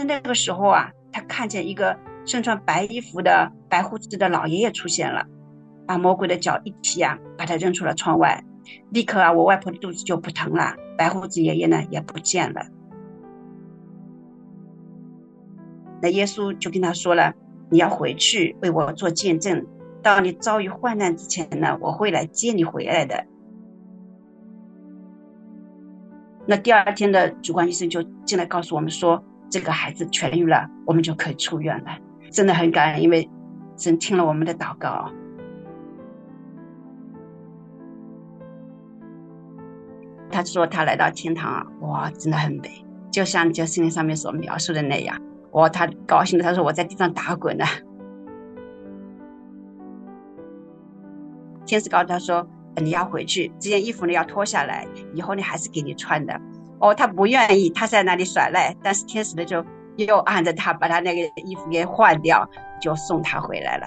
是那个时候啊，他看见一个身穿白衣服的白胡子的老爷爷出现了，把魔鬼的脚一踢啊，把他扔出了窗外。立刻啊，我外婆的肚子就不疼了，白胡子爷爷呢也不见了。那耶稣就跟他说了：“你要回去为我做见证，到你遭遇患难之前呢，我会来接你回来的。”那第二天的主管医生就进来告诉我们说：“这个孩子痊愈了，我们就可以出院了。”真的很感恩，因为神听了我们的祷告。他说他来到天堂啊，哇，真的很美，就像就圣经上面所描述的那样。哇，他高兴的，他说我在地上打滚呢。天使告诉他说你要回去，这件衣服呢要脱下来，以后呢还是给你穿的。哦，他不愿意，他在那里耍赖，但是天使呢就又按着他把他那个衣服给换掉，就送他回来了。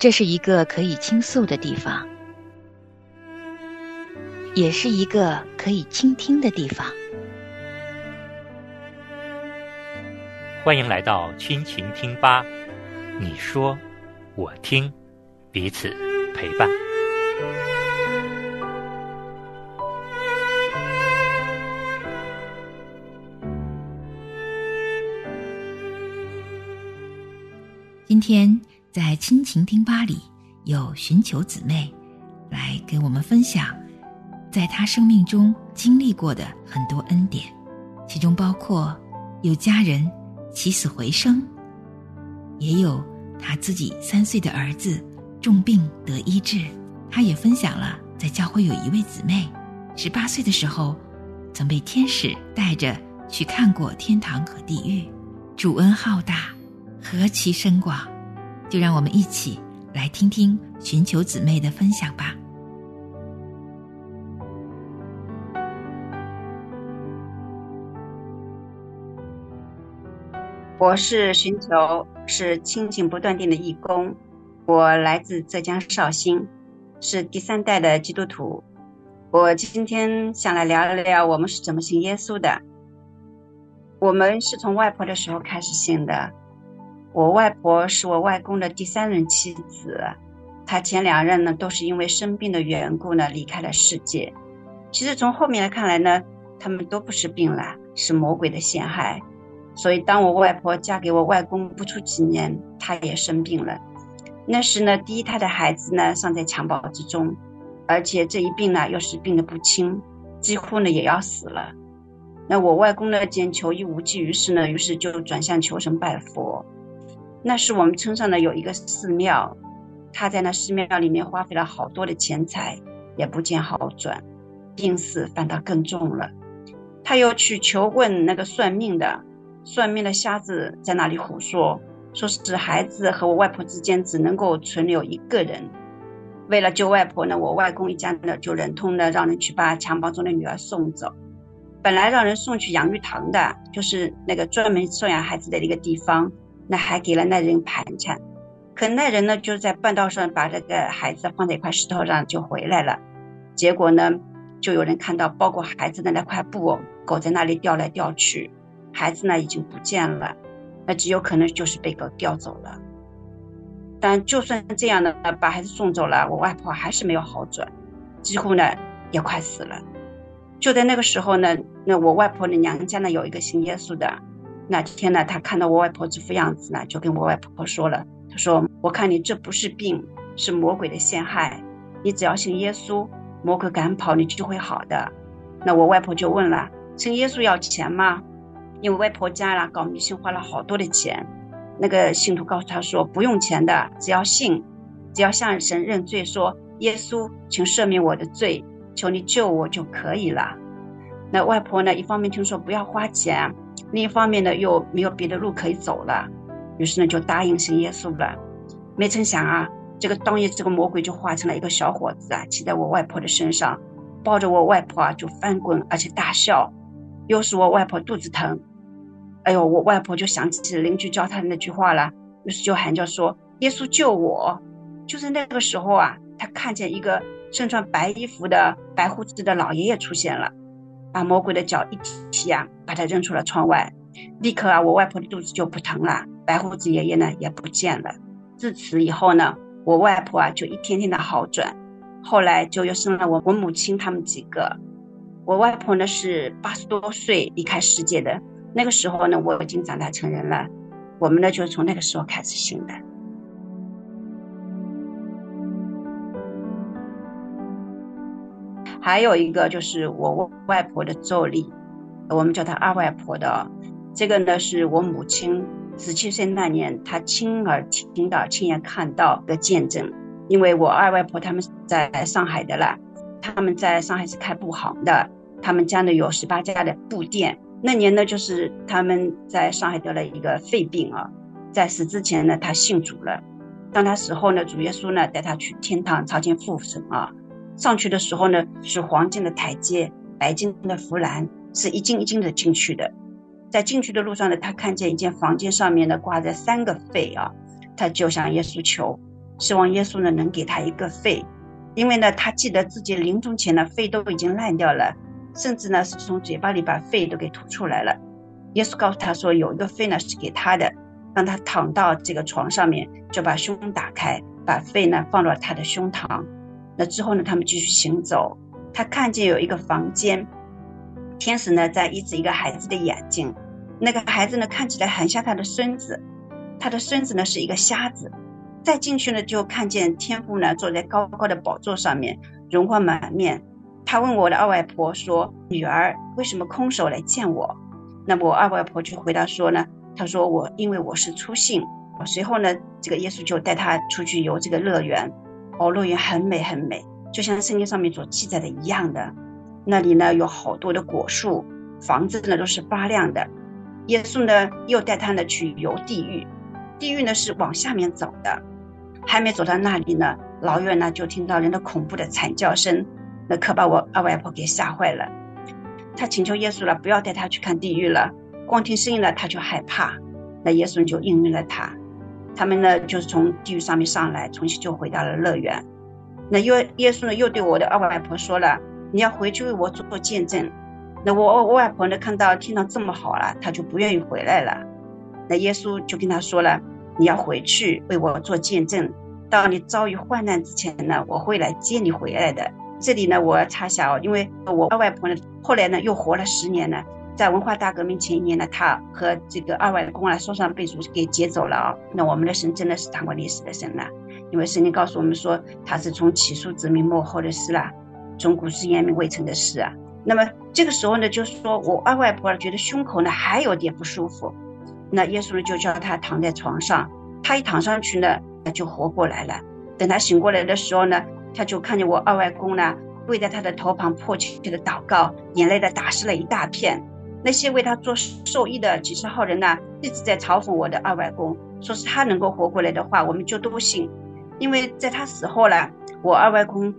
这是一个可以倾诉的地方，也是一个可以倾听的地方。欢迎来到亲情听吧，你说，我听，彼此陪伴。今天。在亲情听吧里，有寻求姊妹来给我们分享，在她生命中经历过的很多恩典，其中包括有家人起死回生，也有他自己三岁的儿子重病得医治。他也分享了在教会有一位姊妹，十八岁的时候曾被天使带着去看过天堂和地狱，主恩浩大，何其深广。就让我们一起来听听寻求姊妹的分享吧。我是寻求，是亲情不断电的义工。我来自浙江绍兴，是第三代的基督徒。我今天想来聊聊我们是怎么信耶稣的。我们是从外婆的时候开始信的。我外婆是我外公的第三任妻子，她前两任呢都是因为生病的缘故呢离开了世界。其实从后面来看来呢，他们都不是病了，是魔鬼的陷害。所以当我外婆嫁给我外公不出几年，她也生病了。那时呢，第一胎的孩子呢尚在襁褓之中，而且这一病呢又是病的不轻，几乎呢也要死了。那我外公呢见求医无济于事呢，于是就转向求神拜佛。那是我们村上呢有一个寺庙，他在那寺庙里面花费了好多的钱财，也不见好转，病死反倒更重了。他又去求问那个算命的，算命的瞎子在那里胡说，说是孩子和我外婆之间只能够存留一个人。为了救外婆呢，我外公一家呢就忍痛的让人去把襁褓中的女儿送走。本来让人送去养育堂的，就是那个专门收养孩子的一个地方。那还给了那人盘缠，可那人呢就在半道上把这个孩子放在一块石头上就回来了，结果呢就有人看到包裹孩子的那块布，狗在那里掉来掉去，孩子呢已经不见了，那极有可能就是被狗叼走了。但就算这样的把孩子送走了，我外婆还是没有好转，几乎呢也快死了。就在那个时候呢，那我外婆的娘家呢有一个信耶稣的。那天呢，他看到我外婆这副样子呢，就跟我外婆说了：“他说，我看你这不是病，是魔鬼的陷害。你只要信耶稣，魔鬼赶跑你就会好的。”那我外婆就问了：“信耶稣要钱吗？”因为外婆家啦搞迷信花了好多的钱。那个信徒告诉他说：“不用钱的，只要信，只要向神认罪，说耶稣，请赦免我的罪，求你救我就可以了。”那外婆呢，一方面听说不要花钱。另一方面呢，又没有别的路可以走了，于是呢，就答应信耶稣了。没成想啊，这个当夜，这个魔鬼就化成了一个小伙子啊，骑在我外婆的身上，抱着我外婆啊，就翻滚，而且大笑，又是我外婆肚子疼。哎呦，我外婆就想起邻居教她的那句话了：于是就喊叫说：“耶稣救我！”就是那个时候啊，他看见一个身穿白衣服的白胡子的老爷爷出现了，把魔鬼的脚一踢啊，把他扔出了窗外。立刻啊，我外婆的肚子就不疼了，白胡子爷爷呢也不见了。自此以后呢，我外婆啊就一天天的好转，后来就又生了我我母亲他们几个。我外婆呢是八十多岁离开世界的，那个时候呢我已经长大成人了，我们呢就是从那个时候开始信的。还有一个就是我外婆的咒力，我们叫她二外婆的，这个呢是我母亲十七岁那年她亲耳听到、亲眼看到的见证。因为我二外婆他们在上海的了，他们在上海是开布行的，他们家呢有十八家的布店。那年呢就是他们在上海得了一个肺病啊，在死之前呢他信主了，当他死后呢主耶稣呢带他去天堂朝见父神啊。上去的时候呢，是黄金的台阶，白金的扶栏，是一进一进的进去的。在进去的路上呢，他看见一间房间上面呢挂着三个肺啊，他就向耶稣求，希望耶稣呢能给他一个肺，因为呢他记得自己临终前呢肺都已经烂掉了，甚至呢是从嘴巴里把肺都给吐出来了。耶稣告诉他说，有一个肺呢是给他的，让他躺到这个床上面，就把胸打开，把肺呢放到他的胸膛。那之后呢？他们继续行走，他看见有一个房间，天使呢在医治一个孩子的眼睛。那个孩子呢看起来很像他的孙子，他的孙子呢是一个瞎子。再进去呢，就看见天父呢坐在高高的宝座上面，荣光满面。他问我的二外婆说：“女儿为什么空手来见我？”那么我二外婆就回答说呢：“他说我因为我是初信。”随后呢，这个耶稣就带他出去游这个乐园。哦，乐园很美很美，就像圣经上面所记载的一样的。那里呢有好多的果树，房子呢都是发亮的。耶稣呢又带他呢去游地狱，地狱呢是往下面走的。还没走到那里呢，老远呢就听到人的恐怖的惨叫声，那可把我二外婆给吓坏了。他请求耶稣了，不要带他去看地狱了，光听声音了他就害怕。那耶稣就应允了他。他们呢，就是从地狱上面上来，重新就回到了乐园。那耶耶稣呢，又对我的二外婆说了：“你要回去为我做见证。”那我我外婆呢，看到听到这么好了，她就不愿意回来了。那耶稣就跟他说了：“你要回去为我做见证，到你遭遇患难之前呢，我会来接你回来的。”这里呢，我要插下哦，因为我二外婆呢，后来呢又活了十年呢。在文化大革命前一年呢，她和这个二外公啊，受伤被主给接走了啊。那我们的神真的是谈过历史的神呐，因为圣经告诉我们说，他是从起初殖民幕后的事啦，从古时言明未成的事啊。那么这个时候呢，就是说我二外婆觉得胸口呢还有点不舒服，那耶稣呢就叫他躺在床上，他一躺上去呢，他就活过来了。等他醒过来的时候呢，他就看见我二外公呢跪在他的头旁迫切的祷告，眼泪的打湿了一大片。那些为他做寿衣的几十号人呢，一直在嘲讽我的二外公，说是他能够活过来的话，我们就都信。因为在他死后呢，我二外公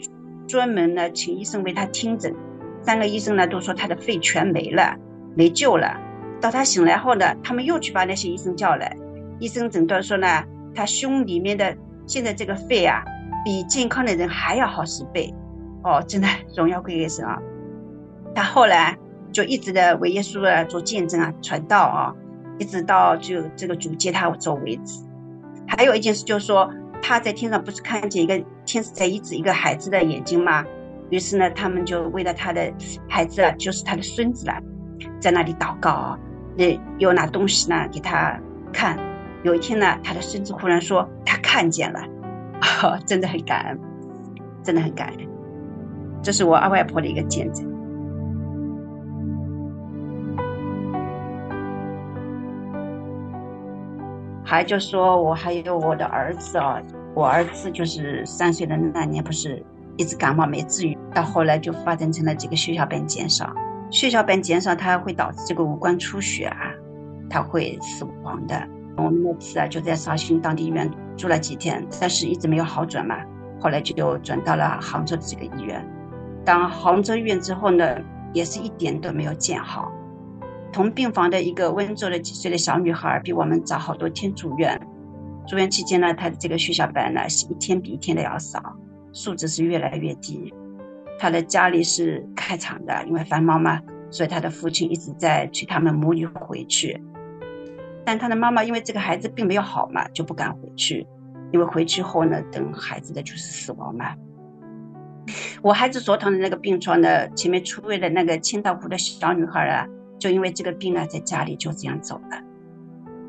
专门呢请医生为他听诊，三个医生呢都说他的肺全没了，没救了。到他醒来后呢，他们又去把那些医生叫来，医生诊断说呢，他胸里面的现在这个肺啊，比健康的人还要好十倍。哦，真的荣耀归给神啊！他后来。就一直的为耶稣啊做见证啊传道啊，一直到就这个主接他走为止。还有一件事就是说，他在天上不是看见一个天使在医治一个孩子的眼睛吗？于是呢，他们就为了他的孩子啊，就是他的孙子啊，在那里祷告啊，那又拿东西呢给他看。有一天呢，他的孙子忽然说他看见了，真的很感恩，真的很感恩。这是我二外婆的一个见证。还就说我还有我的儿子啊，我儿子就是三岁的那年，不是一直感冒没治愈，到后来就发展成了这个血小板减少，血小板减少它会导致这个五官出血啊，他会死亡的。我们那次啊就在绍兴当地医院住了几天，但是一直没有好转嘛，后来就转到了杭州的这个医院。当杭州医院之后呢，也是一点都没有见好。同病房的一个温州的几岁的小女孩，比我们早好多天住院。住院期间呢，她的这个血小板呢是一天比一天的要少，数值是越来越低。他的家里是开厂的，因为繁忙嘛，所以他的父亲一直在催他们母女回去。但他的妈妈因为这个孩子并没有好嘛，就不敢回去，因为回去后呢，等孩子的就是死亡嘛。我孩子所躺的那个病床呢，前面出院的那个千岛湖的小女孩啊，就因为这个病啊，在家里就这样走了。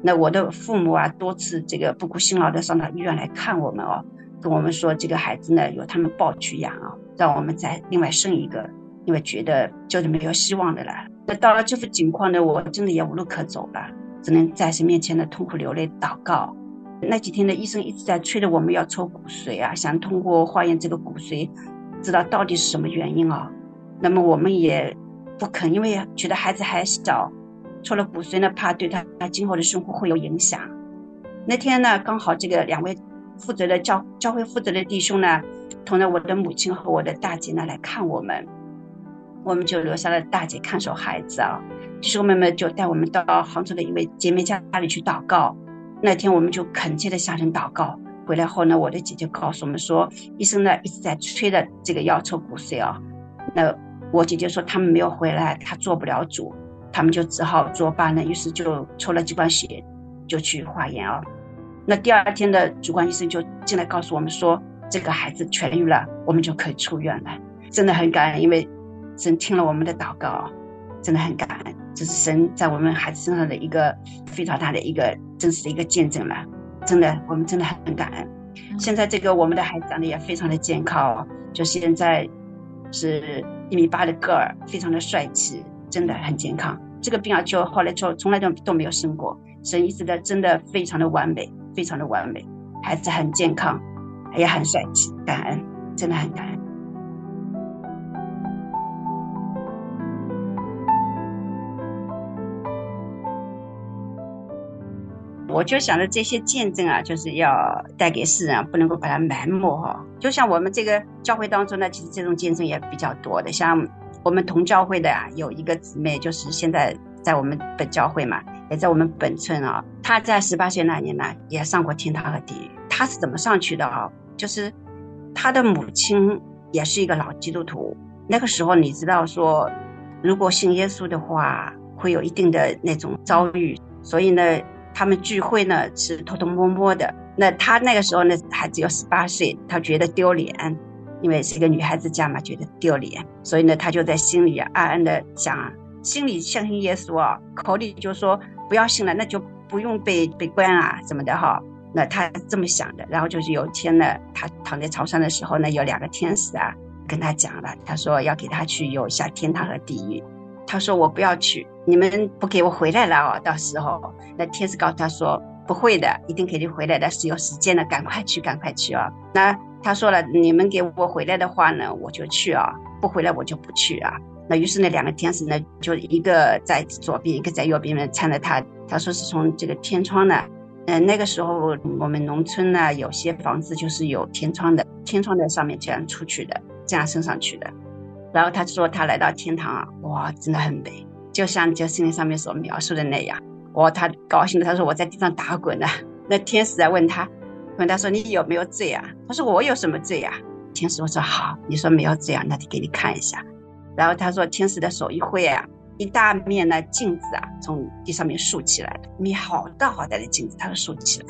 那我的父母啊，多次这个不顾辛劳的上到医院来看我们哦，跟我们说这个孩子呢，由他们抱去养啊，让我们再另外生一个，因为觉得就是没有希望的了。那到了这副境况呢，我真的也无路可走了，只能在神面前呢痛苦流泪祷告。那几天的医生一直在催着我们要抽骨髓啊，想通过化验这个骨髓。知道到底是什么原因啊？那么我们也不肯，因为觉得孩子还小，抽了骨髓呢，怕对他他今后的生活会有影响。那天呢，刚好这个两位负责的教教会负责的弟兄呢，同着我的母亲和我的大姐呢来看我们，我们就留下了大姐看守孩子啊。弟兄妹妹就带我们到杭州的一位姐妹家里去祷告。那天我们就恳切的向神祷告。回来后呢，我的姐姐告诉我们说，医生呢一直在催着这个要抽骨髓啊。那我姐姐说他们没有回来，她做不了主，他们就只好作罢呢。于是就抽了几管血，就去化验啊。那第二天的主管医生就进来告诉我们说，这个孩子痊愈了，我们就可以出院了。真的很感恩，因为神听了我们的祷告，真的很感恩，这是神在我们孩子身上的一个非常大的一个真实的一个见证了。真的，我们真的很感恩。现在这个我们的孩子长得也非常的健康，就现在是一米八的个儿，非常的帅气，真的很健康。这个病啊，就后来就从来都都没有生过，神一直的真的非常的完美，非常的完美，孩子很健康，也很帅气，感恩，真的很感恩。我就想着这些见证啊，就是要带给世人，不能够把它埋没哈。就像我们这个教会当中呢，其实这种见证也比较多的。像我们同教会的啊，有一个姊妹，就是现在在我们本教会嘛，也在我们本村啊。她在十八岁那年呢，也上过天堂和地狱。她是怎么上去的啊？就是她的母亲也是一个老基督徒。那个时候你知道说，如果信耶稣的话，会有一定的那种遭遇，所以呢。他们聚会呢是偷偷摸摸的。那他那个时候呢还只有十八岁，他觉得丢脸，因为是一个女孩子家嘛，觉得丢脸，所以呢他就在心里暗暗的想，心里相信耶稣啊，口里就说不要信了，那就不用被被关啊什么的哈。那他这么想的。然后就是有一天呢，他躺在床上的时候呢，有两个天使啊跟他讲了，他说要给他去游下天堂和地狱。他说我不要去。你们不给我回来了哦，到时候那天使告诉他说不会的，一定给你回来的，是有时间的，赶快去，赶快去啊！那他说了，你们给我回来的话呢，我就去啊；不回来我就不去啊。那于是那两个天使呢，就一个在左边，一个在右边呢，搀着他。他说是从这个天窗呢，嗯，那个时候我们农村呢，有些房子就是有天窗的，天窗在上面这样出去的，这样升上去的。然后他说他来到天堂啊，哇，真的很美。就像就圣经上面所描述的那样，哇，他高兴的，他说我在地上打滚呢。那天使在问他，问他说你有没有罪啊？他说我有什么罪啊？天使我说好，你说没有罪啊，那就给你看一下。然后他说天使的手一挥啊，一大面的镜子啊从地上面竖起来了，面好大好大的镜子，他说竖起来，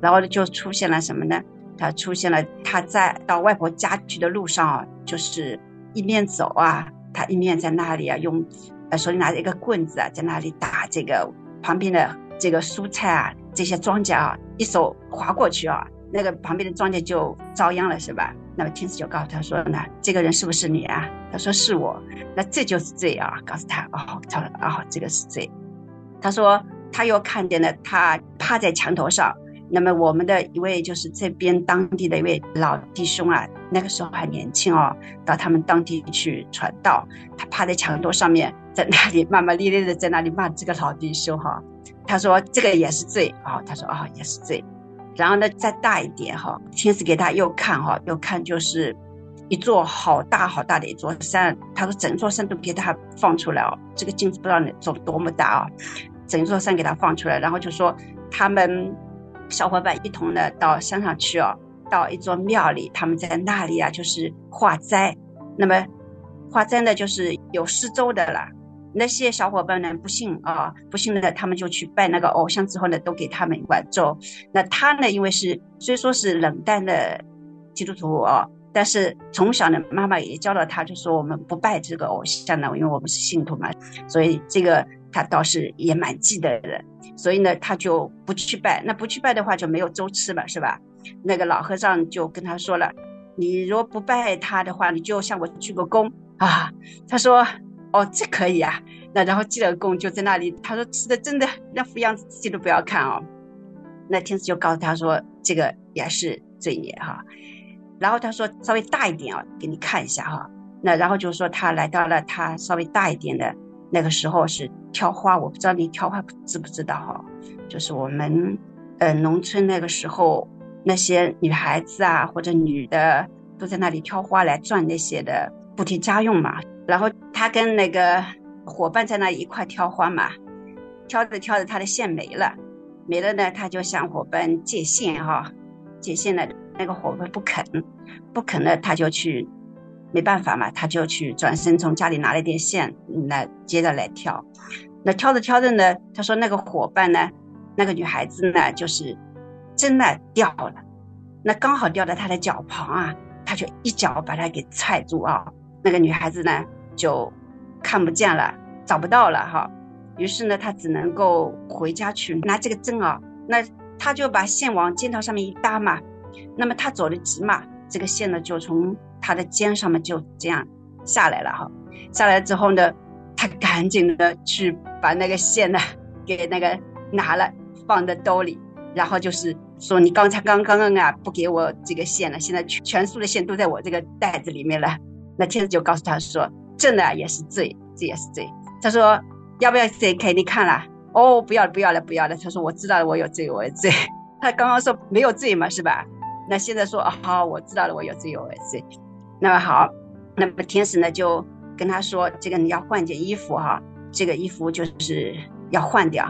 然后就出现了什么呢？他出现了他在到外婆家去的路上啊，就是一面走啊，他一面在那里啊用。呃，手里拿着一个棍子啊，在那里打这个旁边的这个蔬菜啊，这些庄稼啊，一手划过去啊，那个旁边的庄稼就遭殃了，是吧？那么天使就告诉他说呢，这个人是不是你啊？他说是我，那这就是罪啊！告诉他哦，他说哦，这个是罪。他说他又看见了他趴在墙头上，那么我们的一位就是这边当地的一位老弟兄啊，那个时候还年轻哦，到他们当地去传道，他趴在墙头上面。在那里骂骂咧咧的，在那里骂这个老弟兄哈，他说这个也是罪啊，他说啊也是罪，然后呢再大一点哈，天使给他又看哈，又看就是一座好大好大的一座山，他说整座山都给他放出来哦，这个镜子不知道能做多么大啊，整座山给他放出来，然后就说他们小伙伴一同呢到山上去哦，到一座庙里，他们在那里啊就是化斋。那么化斋呢就是有施粥的了。那些小伙伴呢不信啊，不信的他们就去拜那个偶像，之后呢都给他们一碗粥。那他呢因为是虽说是冷淡的基督徒哦，但是从小呢妈妈也教导他，就说我们不拜这个偶像呢，因为我们是信徒嘛，所以这个他倒是也蛮记得的。所以呢，他就不去拜。那不去拜的话，就没有粥吃了，是吧？那个老和尚就跟他说了：“你如果不拜他的话，你就向我鞠个躬啊。”他说：“哦，这可以啊。”那然后鞠了躬，就在那里。他说：“吃的真的那副样子，自己都不要看哦。”那天子就告诉他说：“这个也是罪孽哈。”然后他说：“稍微大一点啊，给你看一下哈。”那然后就说他来到了他稍微大一点的。那个时候是挑花，我不知道你挑花知不知道哈？就是我们，呃，农村那个时候那些女孩子啊或者女的都在那里挑花来赚那些的补贴家用嘛。然后他跟那个伙伴在那一块挑花嘛，挑着挑着他的线没了，没了呢他就向伙伴借线哈，借线呢那个伙伴不肯，不肯呢他就去。没办法嘛，他就去转身从家里拿了点线，那接着来挑。那挑着挑着呢，他说那个伙伴呢，那个女孩子呢，就是真的掉了，那刚好掉到他的脚旁啊，他就一脚把他给踹住啊。那个女孩子呢就看不见了，找不到了哈。于是呢，他只能够回家去拿这个针啊。那他就把线往肩头上面一搭嘛，那么他走得急嘛，这个线呢就从。他的肩上面就这样下来了哈，下来之后呢，他赶紧的去把那个线呢给那个拿了，放在兜里，然后就是说你刚才刚刚啊不给我这个线了，现在全全数的线都在我这个袋子里面了。那天子就告诉他说，这呢也是罪，这也是罪。他说要不要谁给你看了？哦，不要了，不要了，不要了。他说我知道了，我有罪，我有罪。他刚刚说没有罪嘛，是吧？那现在说啊好，我知道了，我有罪，有罪。那么好，那么天使呢就跟他说：“这个你要换件衣服哈，这个衣服就是要换掉。”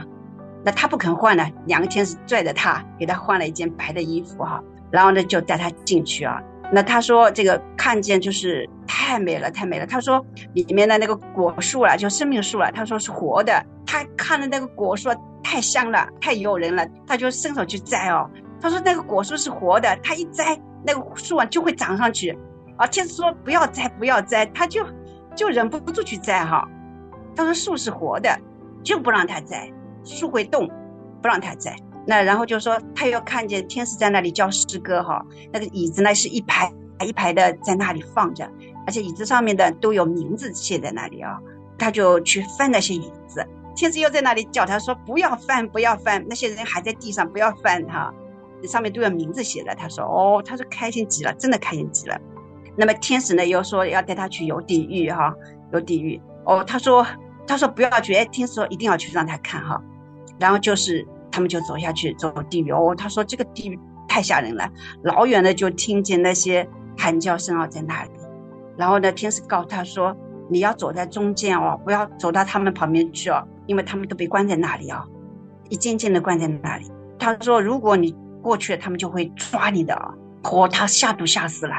那他不肯换呢，两个天使拽着他，给他换了一件白的衣服哈，然后呢就带他进去啊。那他说这个看见就是太美了，太美了。他说里面的那个果树啊，就生命树啊，他说是活的。他看的那个果树太香了，太诱人了，他就伸手去摘哦。他说那个果树是活的，他一摘那个树啊就会长上去。啊，天使说不要摘，不要摘，他就就忍不住去摘哈。他说树是活的，就不让他摘，树会动，不让他摘。那然后就说他又看见天使在那里教诗歌哈，那个椅子呢是一排一排的在那里放着，而且椅子上面的都有名字写在那里啊。他就去翻那些椅子，天使又在那里叫他说不要翻，不要翻，那些人还在地上，不要翻哈，上面都有名字写的。他说哦，他说开心极了，真的开心极了。那么天使呢又说要带他去游地狱哈，游地狱哦。他说他说不要去，哎，天使说一定要去让他看哈。然后就是他们就走下去走地狱哦。他说这个地狱太吓人了，老远的就听见那些喊叫声啊在那里。然后呢，天使告诉他说你要走在中间哦，不要走到他们旁边去哦，因为他们都被关在那里啊，一间间的关在那里。他说如果你过去了，他们就会抓你的啊。哦，他吓都吓死了。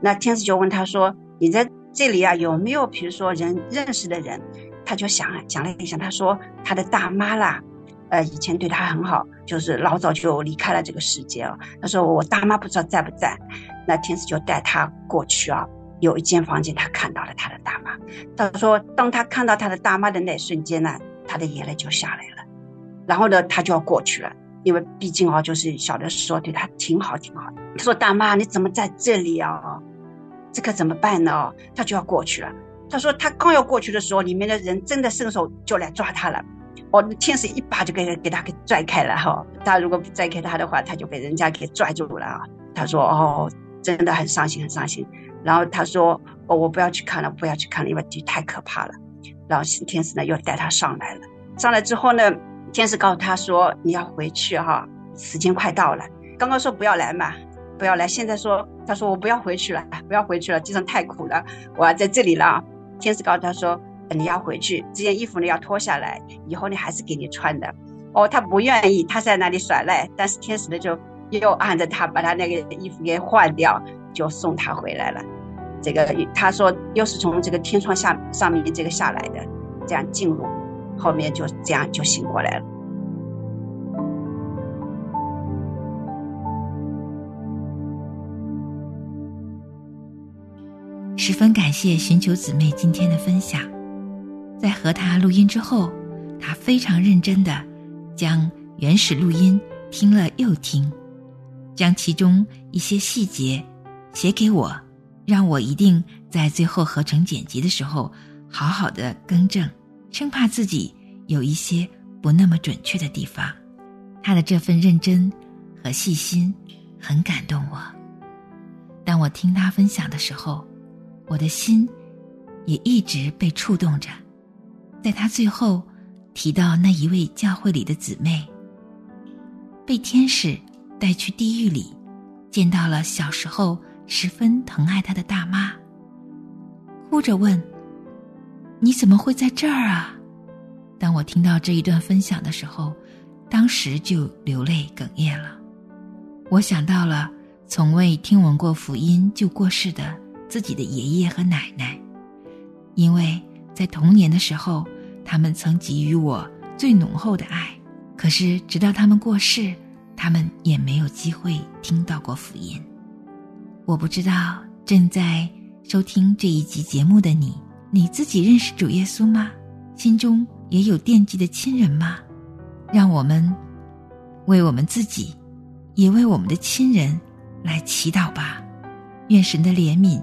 那天使就问他说：“你在这里啊，有没有比如说人认识的人？”他就想想了一想，他说：“他的大妈啦，呃，以前对他很好，就是老早就离开了这个世界了。”他说：“我大妈不知道在不在。”那天使就带他过去啊，有一间房间，他看到了他的大妈。他说：“当他看到他的大妈的那瞬间呢，他的眼泪就下来了。然后呢，他就要过去了，因为毕竟啊，就是小的时候对他挺好挺好的。他说：‘大妈，你怎么在这里啊？’这可怎么办呢？他就要过去了。他说他刚要过去的时候，里面的人真的伸手就来抓他了。哦，天使一把就给给他给拽开了哈。他如果不拽开他的话，他就被人家给拽住了啊。他说哦，真的很伤心，很伤心。然后他说哦，我不要去看了，不要去看了，因为太可怕了。然后天使呢又带他上来了。上来之后呢，天使告诉他说你要回去哈，时间快到了。刚刚说不要来嘛。不要来！现在说，他说我不要回去了，不要回去了，地上太苦了，我要在这里了。天使告诉他说，你要回去，这件衣服呢要脱下来，以后呢还是给你穿的。哦，他不愿意，他在那里耍赖，但是天使呢就又按着他把他那个衣服给换掉，就送他回来了。这个他说又是从这个天窗下上面这个下来的，这样进入，后面就这样就醒过来了。十分感谢寻求姊妹今天的分享，在和她录音之后，她非常认真的将原始录音听了又听，将其中一些细节写给我，让我一定在最后合成剪辑的时候好好的更正，生怕自己有一些不那么准确的地方。他的这份认真和细心很感动我。当我听他分享的时候。我的心也一直被触动着，在他最后提到那一位教会里的姊妹，被天使带去地狱里，见到了小时候十分疼爱他的大妈，哭着问：“你怎么会在这儿啊？”当我听到这一段分享的时候，当时就流泪哽咽了。我想到了从未听闻过福音就过世的。自己的爷爷和奶奶，因为在童年的时候，他们曾给予我最浓厚的爱。可是直到他们过世，他们也没有机会听到过福音。我不知道正在收听这一集节目的你，你自己认识主耶稣吗？心中也有惦记的亲人吗？让我们为我们自己，也为我们的亲人来祈祷吧。愿神的怜悯。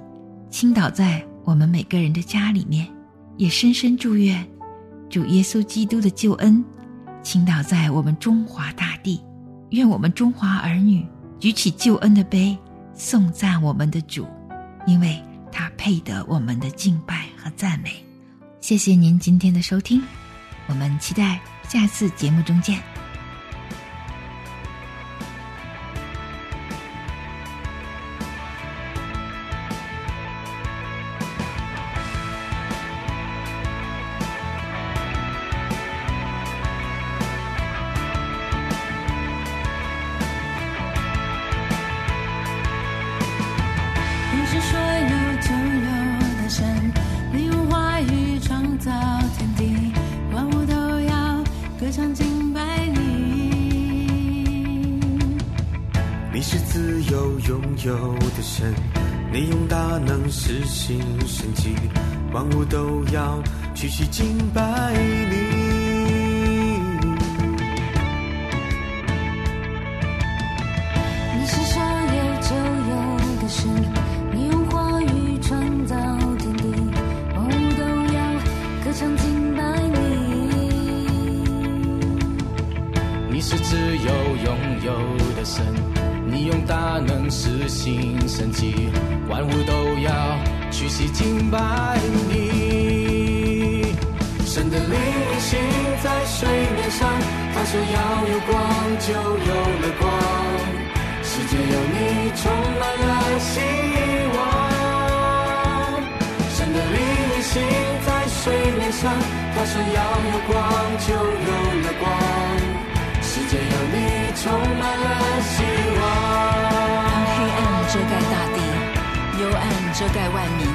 倾倒在我们每个人的家里面，也深深祝愿主耶稣基督的救恩倾倒在我们中华大地。愿我们中华儿女举起救恩的杯，颂赞我们的主，因为他配得我们的敬拜和赞美。谢谢您今天的收听，我们期待下次节目中见。你是自由拥有的神，你用大能实行神迹，万物都要屈膝敬拜你。要有光，就有了光。世界有你，充满了希望。当黑暗遮盖大地，幽暗遮盖万民，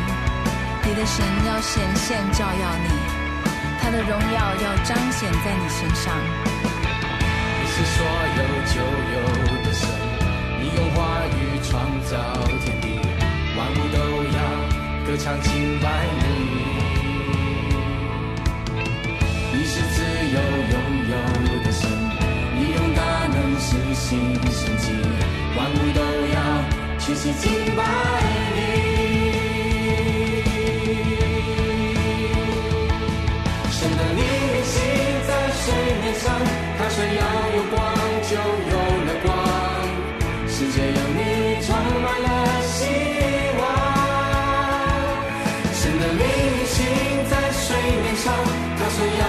你的神要显现照耀你，他的荣耀要彰显在你身上。你是所有就有的神，你用话语创造天地，万物都要歌唱敬拜你。拥有的神。实行神迹，万物都要屈膝敬拜你。神的灵运行在水面上，他说要有光，就有了光。世界有你，充满了希望。神的灵运行在水面上，他说要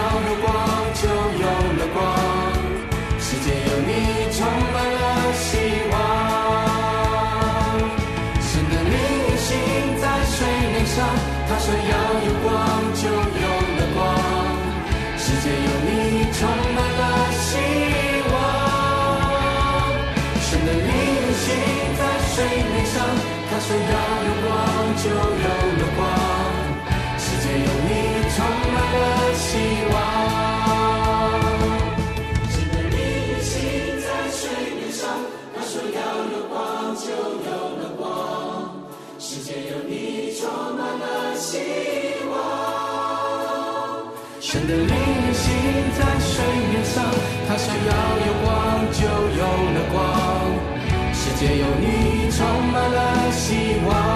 只要有光就有了光，世界有你充满了希望。神的灵运行在水面上，他说要有光就有了光，世界有你充满了希望。神的灵运行在水面上，他说要有光就有了光。世界有你，充满了希望。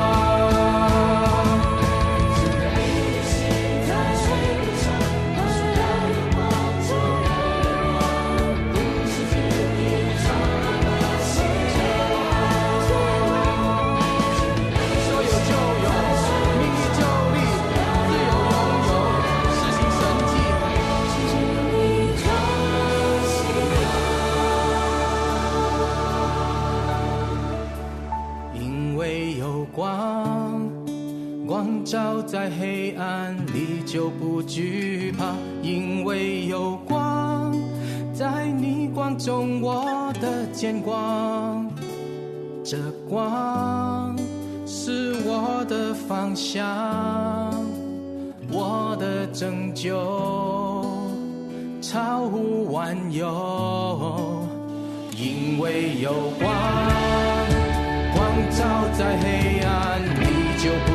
在黑暗里就不惧怕。因为有光，在逆光中我的见光，这光是我的方向，我的拯救超乎万有。因为有光。光照在黑暗里就不